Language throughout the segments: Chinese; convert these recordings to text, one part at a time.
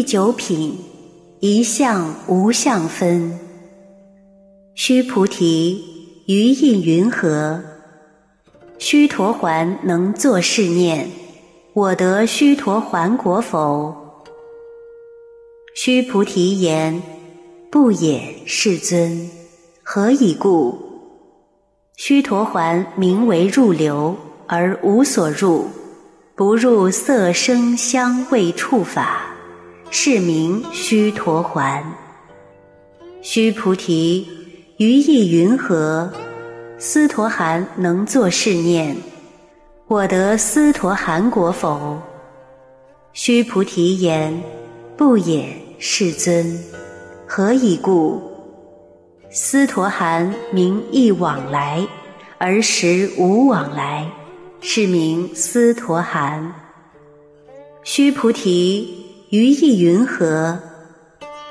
第九品，一相无相分。须菩提，于意云何？须陀洹能作是念：我得须陀洹果否？须菩提言：不也，世尊。何以故？须陀洹名为入流，而无所入，不入色声香味触法。是名须陀洹。须菩提，于意云何？斯陀含能作是念：我得斯陀含果否？须菩提言：不也，世尊。何以故？斯陀含名亦往来，而实无往来，是名斯陀含。须菩提。于意云何？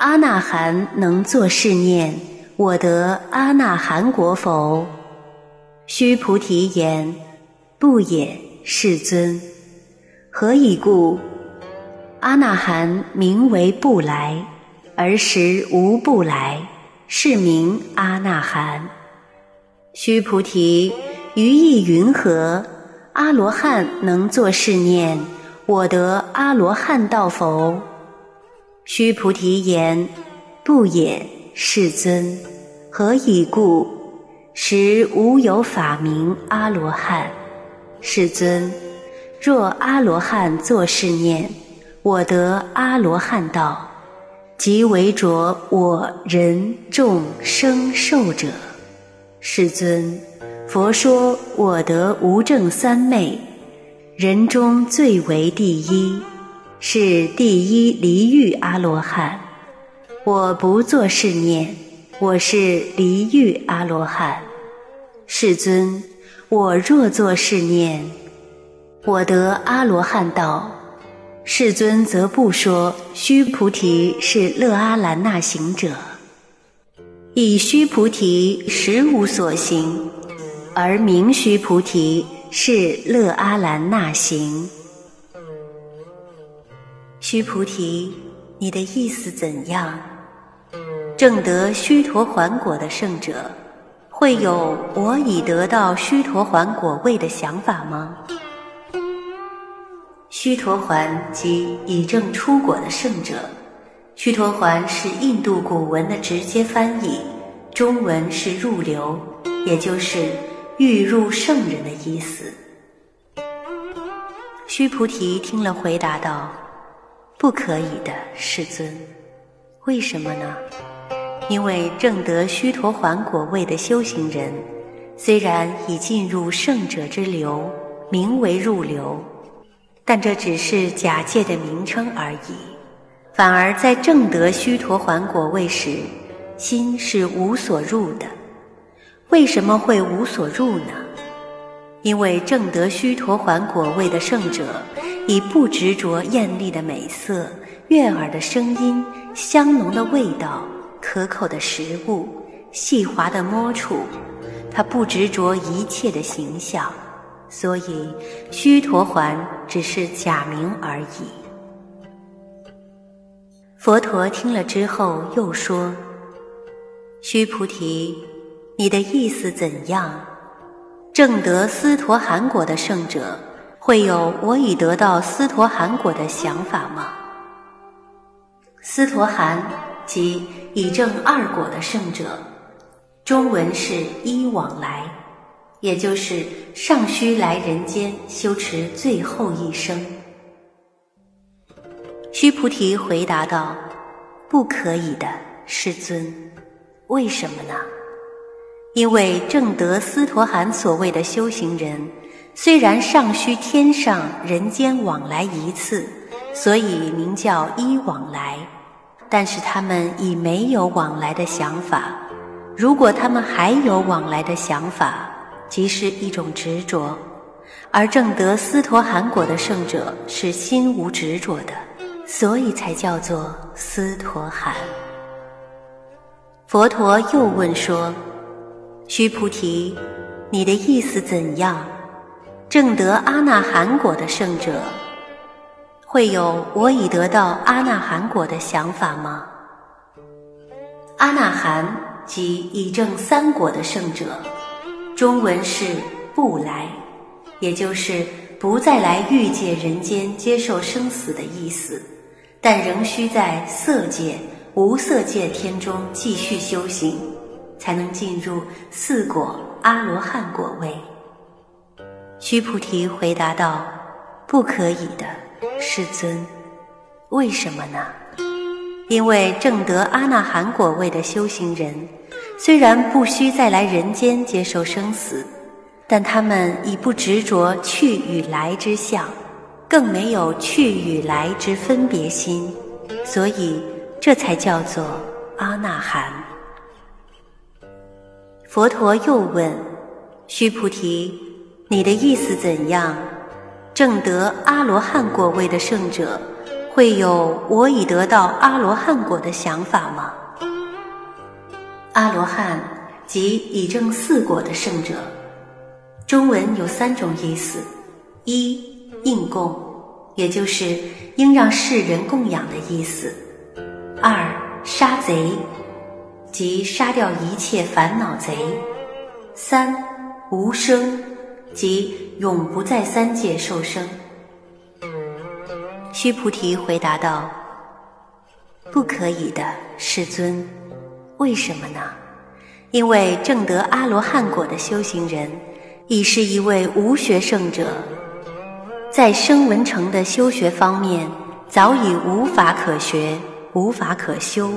阿那含能作是念：我得阿那含果否？须菩提言：不也，世尊。何以故？阿那含名为不来，而实无不来，是名阿那含。须菩提，于意云何？阿罗汉能作是念？我得阿罗汉道否？须菩提言：不也，世尊。何以故？实无有法名阿罗汉。世尊，若阿罗汉作是念：我得阿罗汉道，即为着我人众生寿者。世尊，佛说我得无正三昧。人中最为第一，是第一离欲阿罗汉。我不作是念，我是离欲阿罗汉。世尊，我若作是念，我得阿罗汉道。世尊则不说须菩提是乐阿兰那行者，以须菩提实无所行，而名须菩提。是乐阿兰那行，须菩提，你的意思怎样？正得须陀洹果的圣者，会有我已得到须陀洹果位的想法吗？须陀洹即已证出果的圣者，须陀洹是印度古文的直接翻译，中文是入流，也就是。欲入圣人的意思。须菩提听了，回答道：“不可以的，世尊。为什么呢？因为正得须陀洹果位的修行人，虽然已进入圣者之流，名为入流，但这只是假借的名称而已。反而在正得须陀洹果位时，心是无所入的。”为什么会无所入呢？因为正得须陀洹果位的圣者，以不执着艳丽的美色、悦耳的声音、香浓的味道、可口的食物、细滑的摸触，他不执着一切的形象，所以须陀洹只是假名而已。佛陀听了之后又说：“须菩提。”你的意思怎样？正得斯陀含果的圣者，会有我已得到斯陀含果的想法吗？斯陀含即已证二果的圣者，中文是一往来，也就是尚需来人间修持最后一生。须菩提回答道：“不可以的，世尊。为什么呢？”因为正得斯陀含所谓的修行人，虽然尚需天上人间往来一次，所以名叫一往来，但是他们已没有往来的想法。如果他们还有往来的想法，即是一种执着。而正得斯陀含果的圣者是心无执着的，所以才叫做斯陀含。佛陀又问说。须菩提，你的意思怎样？正得阿那含果的圣者，会有我已得到阿那含果的想法吗？阿那含即已证三果的圣者，中文是不来，也就是不再来欲界人间接受生死的意思，但仍需在色界、无色界天中继续修行，才能进入四果阿罗汉果位。须菩提回答道：“不可以的。”世尊，为什么呢？因为正得阿那含果位的修行人，虽然不需再来人间接受生死，但他们已不执着去与来之相，更没有去与来之分别心，所以这才叫做阿那含。佛陀又问须菩提：“你的意思怎样？”正得阿罗汉果位的圣者，会有我已得到阿罗汉果的想法吗？阿罗汉即已证四果的圣者，中文有三种意思：一应供，也就是应让世人供养的意思；二杀贼，即杀掉一切烦恼贼；三无生。即永不在三界受生。须菩提回答道：“不可以的，世尊。为什么呢？因为正得阿罗汉果的修行人，已是一位无学圣者，在声闻乘的修学方面，早已无法可学，无法可修，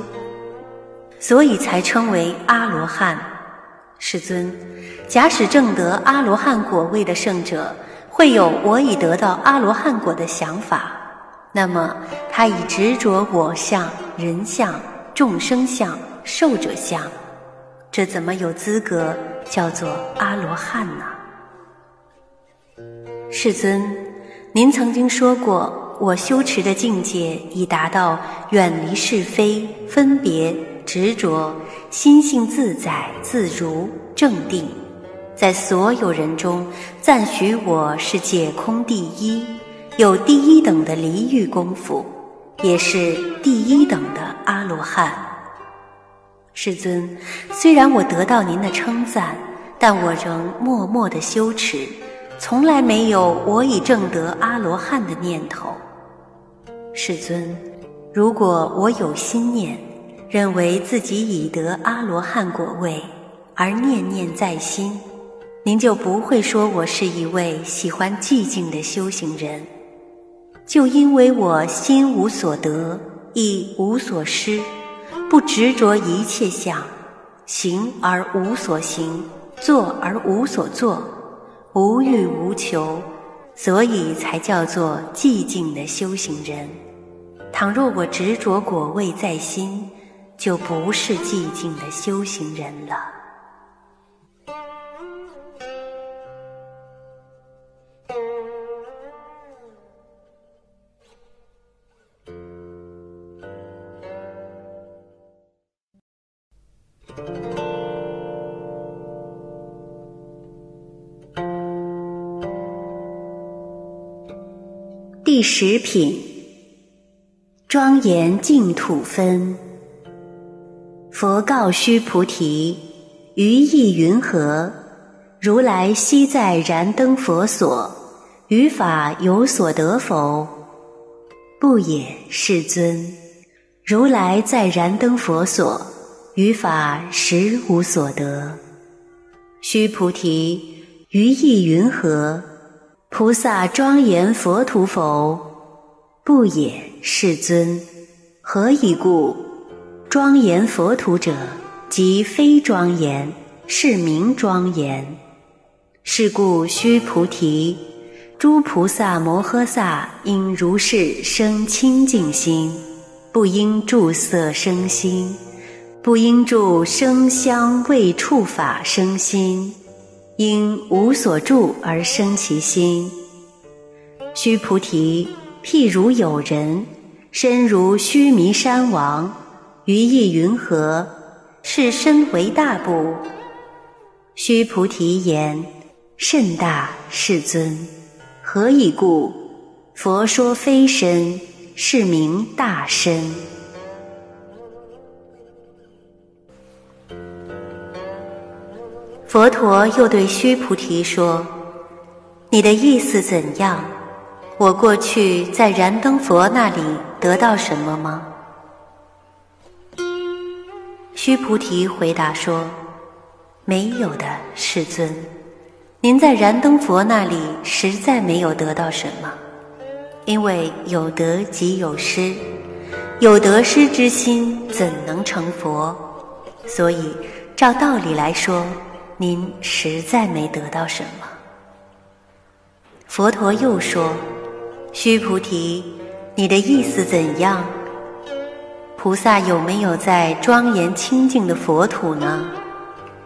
所以才称为阿罗汉。”世尊，假使正得阿罗汉果位的圣者，会有我已得到阿罗汉果的想法，那么他已执着我相、人相、众生相、寿者相，这怎么有资格叫做阿罗汉呢？世尊，您曾经说过，我修持的境界已达到远离是非、分别。执着，心性自在自如正定，在所有人中赞许我是解空第一，有第一等的离欲功夫，也是第一等的阿罗汉。世尊，虽然我得到您的称赞，但我仍默默的羞耻，从来没有我已证得阿罗汉的念头。世尊，如果我有心念。认为自己已得阿罗汉果位，而念念在心，您就不会说我是一位喜欢寂静的修行人。就因为我心无所得，亦无所失，不执着一切相，行而无所行，坐而无所作，无欲无求，所以才叫做寂静的修行人。倘若我执着果位在心，就不是寂静的修行人了。第十品，庄严净土分。佛告须菩提：“于意云何？如来昔在燃灯佛所，于法有所得否？”不也，世尊。如来在燃灯佛所，于法实无所得。须菩提，于意云何？菩萨庄严佛土否？不也，世尊。何以故？庄严佛土者，即非庄严，是名庄严。是故，须菩提，诸菩萨摩诃萨应如是生清净心，不应住色生心，不应住声香味触法生心，应无所住而生其心。须菩提，譬如有人身如须弥山王。于意云何？是身为大不？须菩提言：甚大，世尊。何以故？佛说非身，是名大身。佛陀又对须菩提说：“你的意思怎样？我过去在燃灯佛那里得到什么吗？”须菩提回答说：“没有的，世尊。您在燃灯佛那里实在没有得到什么，因为有得即有失，有得失之心怎能成佛？所以照道理来说。”您实在没得到什么。佛陀又说：“须菩提，你的意思怎样？菩萨有没有在庄严清净的佛土呢？”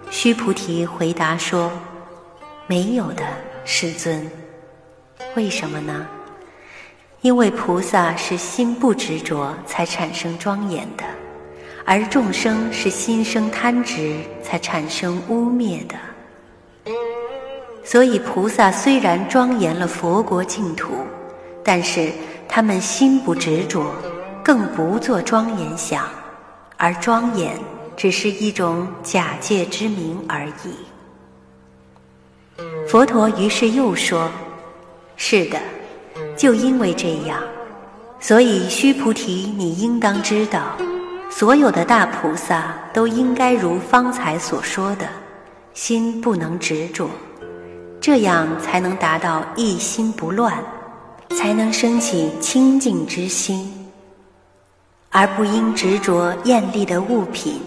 须菩提回答说：“没有的，世尊。为什么呢？因为菩萨是心不执着才产生庄严的。”而众生是心生贪执，才产生污蔑的。所以菩萨虽然庄严了佛国净土，但是他们心不执着，更不做庄严想，而庄严只是一种假借之名而已。佛陀于是又说：“是的，就因为这样，所以须菩提，你应当知道。”所有的大菩萨都应该如方才所说的，心不能执着，这样才能达到一心不乱，才能升起清净之心，而不应执着艳丽的物品，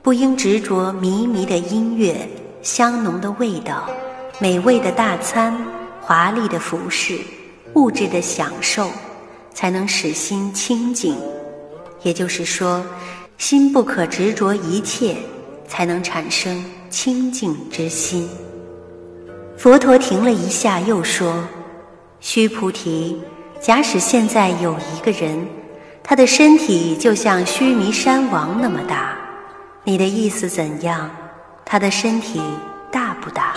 不应执着靡靡的音乐、香浓的味道、美味的大餐、华丽的服饰、物质的享受，才能使心清净。也就是说，心不可执着一切，才能产生清净之心。佛陀停了一下，又说：“须菩提，假使现在有一个人，他的身体就像须弥山王那么大，你的意思怎样？他的身体大不大？”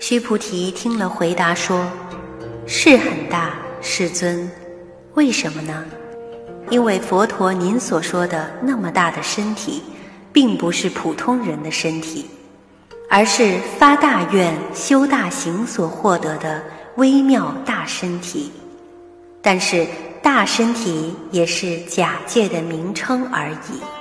须菩提听了，回答说：“是很大，世尊。为什么呢？”因为佛陀您所说的那么大的身体，并不是普通人的身体，而是发大愿、修大行所获得的微妙大身体。但是大身体也是假借的名称而已。